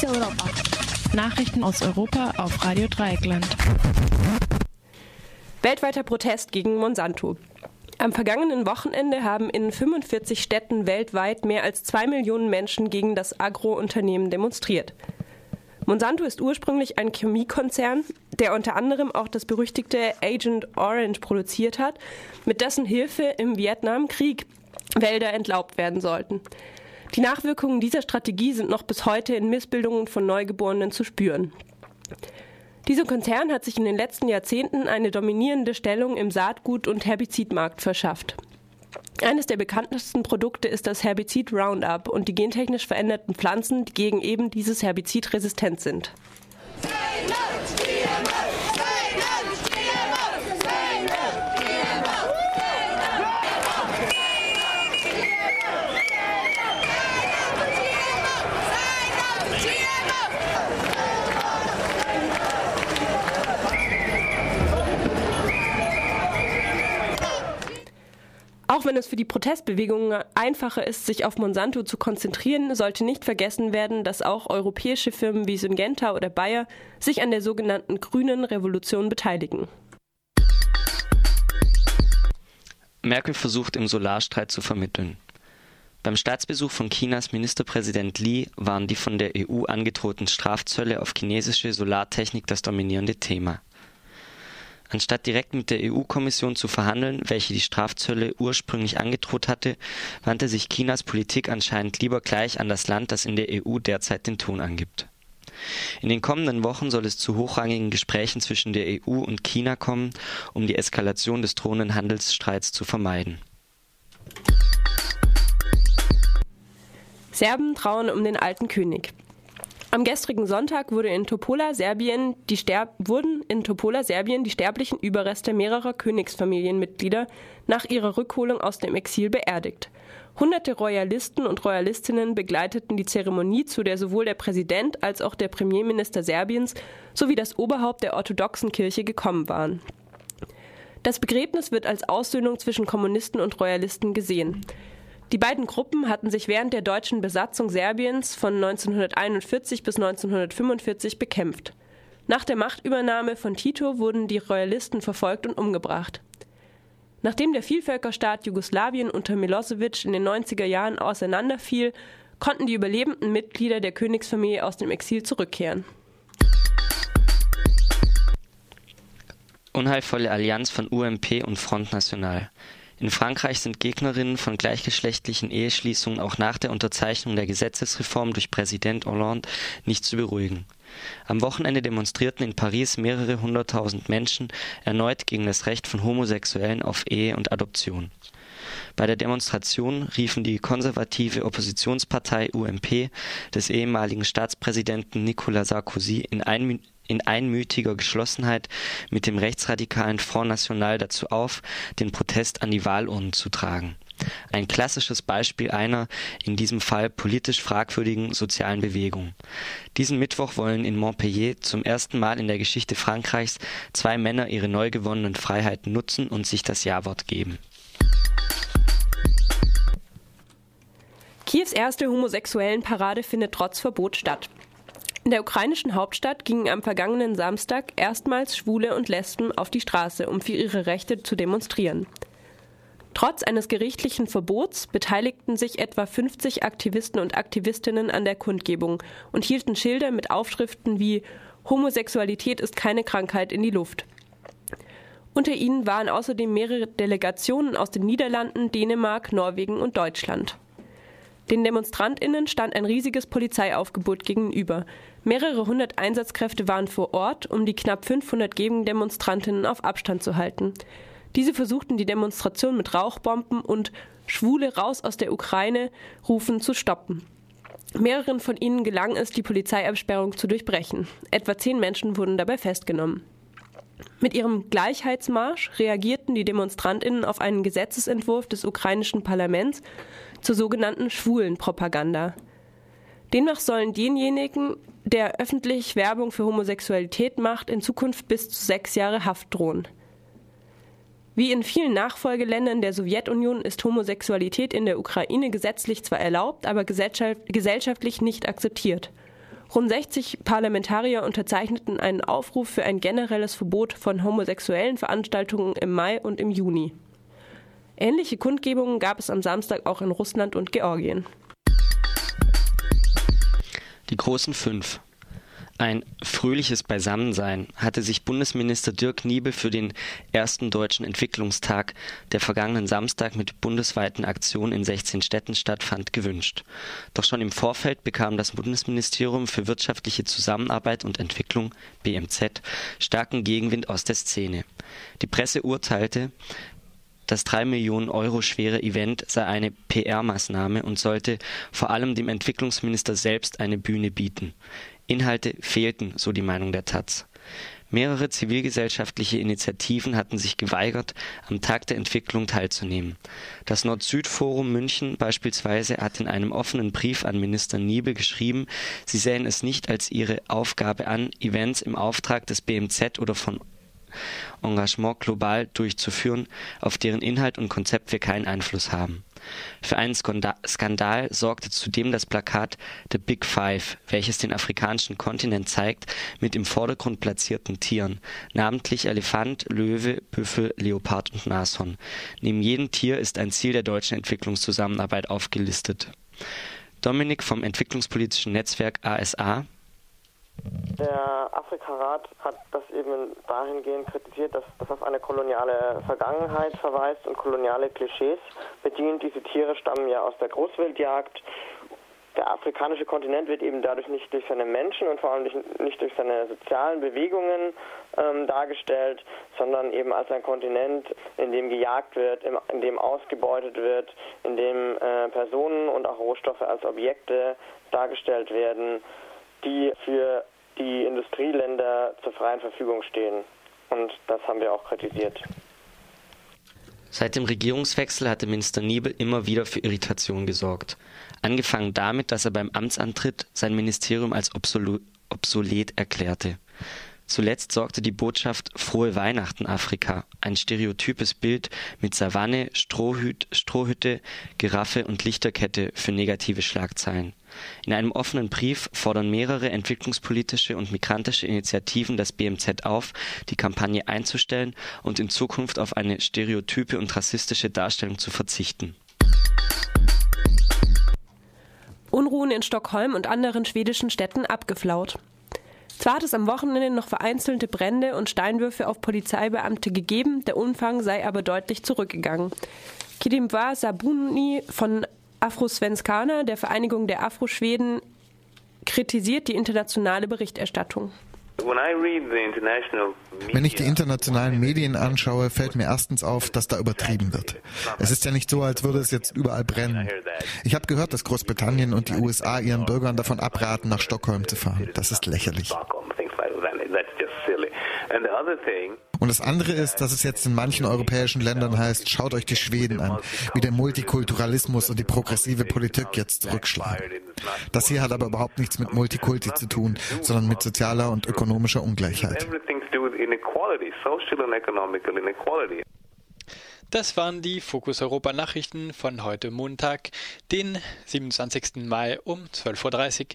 Notizie Europa. Nachrichten aus Europa auf Radio Dreieckland. Weltweiter Protest gegen Monsanto. Am vergangenen Wochenende haben in 45 Städten weltweit mehr als zwei Millionen Menschen gegen das Agrounternehmen demonstriert. Monsanto ist ursprünglich ein Chemiekonzern, der unter anderem auch das berüchtigte Agent Orange produziert hat, mit dessen Hilfe im Vietnamkrieg Wälder entlaubt werden sollten. Die Nachwirkungen dieser Strategie sind noch bis heute in Missbildungen von Neugeborenen zu spüren. Dieser Konzern hat sich in den letzten Jahrzehnten eine dominierende Stellung im Saatgut- und Herbizidmarkt verschafft. Eines der bekanntesten Produkte ist das Herbizid Roundup und die gentechnisch veränderten Pflanzen, die gegen eben dieses Herbizid resistent sind. Auch wenn es für die Protestbewegung einfacher ist, sich auf Monsanto zu konzentrieren, sollte nicht vergessen werden, dass auch europäische Firmen wie Syngenta oder Bayer sich an der sogenannten grünen Revolution beteiligen. Merkel versucht im Solarstreit zu vermitteln. Beim Staatsbesuch von Chinas Ministerpräsident Li waren die von der EU angedrohten Strafzölle auf chinesische Solartechnik das dominierende Thema. Anstatt direkt mit der EU-Kommission zu verhandeln, welche die Strafzölle ursprünglich angedroht hatte, wandte sich Chinas Politik anscheinend lieber gleich an das Land, das in der EU derzeit den Ton angibt. In den kommenden Wochen soll es zu hochrangigen Gesprächen zwischen der EU und China kommen, um die Eskalation des drohenden Handelsstreits zu vermeiden. Serben trauen um den alten König. Am gestrigen Sonntag wurde in Topola, Serbien, die wurden in Topola, Serbien die sterblichen Überreste mehrerer Königsfamilienmitglieder nach ihrer Rückholung aus dem Exil beerdigt. Hunderte Royalisten und Royalistinnen begleiteten die Zeremonie, zu der sowohl der Präsident als auch der Premierminister Serbiens sowie das Oberhaupt der orthodoxen Kirche gekommen waren. Das Begräbnis wird als Aussöhnung zwischen Kommunisten und Royalisten gesehen. Die beiden Gruppen hatten sich während der deutschen Besatzung Serbiens von 1941 bis 1945 bekämpft. Nach der Machtübernahme von Tito wurden die Royalisten verfolgt und umgebracht. Nachdem der Vielvölkerstaat Jugoslawien unter Milosevic in den 90er Jahren auseinanderfiel, konnten die überlebenden Mitglieder der Königsfamilie aus dem Exil zurückkehren. Unheilvolle Allianz von UMP und Front National. In Frankreich sind Gegnerinnen von gleichgeschlechtlichen Eheschließungen auch nach der Unterzeichnung der Gesetzesreform durch Präsident Hollande nicht zu beruhigen. Am Wochenende demonstrierten in Paris mehrere hunderttausend Menschen erneut gegen das Recht von Homosexuellen auf Ehe und Adoption. Bei der Demonstration riefen die konservative Oppositionspartei UMP des ehemaligen Staatspräsidenten Nicolas Sarkozy in in einmütiger Geschlossenheit mit dem rechtsradikalen Front National dazu auf, den Protest an die Wahlurnen zu tragen. Ein klassisches Beispiel einer, in diesem Fall politisch fragwürdigen sozialen Bewegung. Diesen Mittwoch wollen in Montpellier zum ersten Mal in der Geschichte Frankreichs zwei Männer ihre neu gewonnenen Freiheiten nutzen und sich das Ja-Wort geben. Kiews erste Homosexuellenparade findet trotz Verbot statt. In der ukrainischen Hauptstadt gingen am vergangenen Samstag erstmals Schwule und Lesben auf die Straße, um für ihre Rechte zu demonstrieren. Trotz eines gerichtlichen Verbots beteiligten sich etwa 50 Aktivisten und Aktivistinnen an der Kundgebung und hielten Schilder mit Aufschriften wie Homosexualität ist keine Krankheit in die Luft. Unter ihnen waren außerdem mehrere Delegationen aus den Niederlanden, Dänemark, Norwegen und Deutschland. Den Demonstrantinnen stand ein riesiges Polizeiaufgebot gegenüber. Mehrere hundert Einsatzkräfte waren vor Ort, um die knapp 500 Gegendemonstrantinnen auf Abstand zu halten. Diese versuchten die Demonstration mit Rauchbomben und Schwule raus aus der Ukraine rufen zu stoppen. Mehreren von ihnen gelang es, die Polizeiabsperrung zu durchbrechen. Etwa zehn Menschen wurden dabei festgenommen. Mit ihrem Gleichheitsmarsch reagierten die Demonstrantinnen auf einen Gesetzesentwurf des ukrainischen Parlaments zur sogenannten Schwulenpropaganda. Demnach sollen denjenigen, der öffentlich Werbung für Homosexualität macht, in Zukunft bis zu sechs Jahre Haft drohen. Wie in vielen Nachfolgeländern der Sowjetunion ist Homosexualität in der Ukraine gesetzlich zwar erlaubt, aber gesellschaftlich nicht akzeptiert. Rund 60 Parlamentarier unterzeichneten einen Aufruf für ein generelles Verbot von homosexuellen Veranstaltungen im Mai und im Juni. Ähnliche Kundgebungen gab es am Samstag auch in Russland und Georgien. Die großen fünf. Ein fröhliches Beisammensein hatte sich Bundesminister Dirk Niebel für den ersten Deutschen Entwicklungstag, der vergangenen Samstag mit bundesweiten Aktionen in 16 Städten stattfand, gewünscht. Doch schon im Vorfeld bekam das Bundesministerium für wirtschaftliche Zusammenarbeit und Entwicklung BMZ starken Gegenwind aus der Szene. Die Presse urteilte, das drei Millionen Euro schwere Event sei eine PR-Maßnahme und sollte vor allem dem Entwicklungsminister selbst eine Bühne bieten. Inhalte fehlten, so die Meinung der taz. Mehrere zivilgesellschaftliche Initiativen hatten sich geweigert, am Tag der Entwicklung teilzunehmen. Das Nord-Süd-Forum München beispielsweise hat in einem offenen Brief an Minister Niebel geschrieben, sie sähen es nicht als ihre Aufgabe an, Events im Auftrag des BMZ oder von Engagement global durchzuführen, auf deren Inhalt und Konzept wir keinen Einfluss haben für einen Skandal sorgte zudem das Plakat The Big Five, welches den afrikanischen Kontinent zeigt, mit im Vordergrund platzierten Tieren, namentlich Elefant, Löwe, Büffel, Leopard und Nashorn. Neben jedem Tier ist ein Ziel der deutschen Entwicklungszusammenarbeit aufgelistet. Dominik vom entwicklungspolitischen Netzwerk ASA der Afrikarat hat das eben dahingehend kritisiert, dass das auf eine koloniale Vergangenheit verweist und koloniale Klischees bedient. Diese Tiere stammen ja aus der Großwildjagd. Der afrikanische Kontinent wird eben dadurch nicht durch seine Menschen und vor allem nicht durch seine sozialen Bewegungen ähm, dargestellt, sondern eben als ein Kontinent, in dem gejagt wird, in dem ausgebeutet wird, in dem äh, Personen und auch Rohstoffe als Objekte dargestellt werden die für die Industrieländer zur freien Verfügung stehen. Und das haben wir auch kritisiert. Seit dem Regierungswechsel hatte Minister Niebel immer wieder für Irritation gesorgt. Angefangen damit, dass er beim Amtsantritt sein Ministerium als obsolet erklärte. Zuletzt sorgte die Botschaft Frohe Weihnachten Afrika, ein stereotypes Bild mit Savanne, Strohhüt, Strohhütte, Giraffe und Lichterkette für negative Schlagzeilen. In einem offenen Brief fordern mehrere entwicklungspolitische und migrantische Initiativen das BMZ auf, die Kampagne einzustellen und in Zukunft auf eine stereotype und rassistische Darstellung zu verzichten. Unruhen in Stockholm und anderen schwedischen Städten abgeflaut. Zwar hat es am Wochenende noch vereinzelte Brände und Steinwürfe auf Polizeibeamte gegeben, der Umfang sei aber deutlich zurückgegangen. Kidimwa Sabuni von Afrosvenskana, der Vereinigung der Afroschweden, kritisiert die internationale Berichterstattung. Wenn ich die internationalen Medien anschaue, fällt mir erstens auf, dass da übertrieben wird. Es ist ja nicht so, als würde es jetzt überall brennen. Ich habe gehört, dass Großbritannien und die USA ihren Bürgern davon abraten, nach Stockholm zu fahren. Das ist lächerlich. Und das andere ist, dass es jetzt in manchen europäischen Ländern heißt, schaut euch die Schweden an, wie der Multikulturalismus und die progressive Politik jetzt zurückschlagen. Das hier hat aber überhaupt nichts mit Multikulti zu tun, sondern mit sozialer und ökonomischer Ungleichheit. Das waren die Fokus Europa Nachrichten von heute Montag, den 27. Mai um 12.30 Uhr.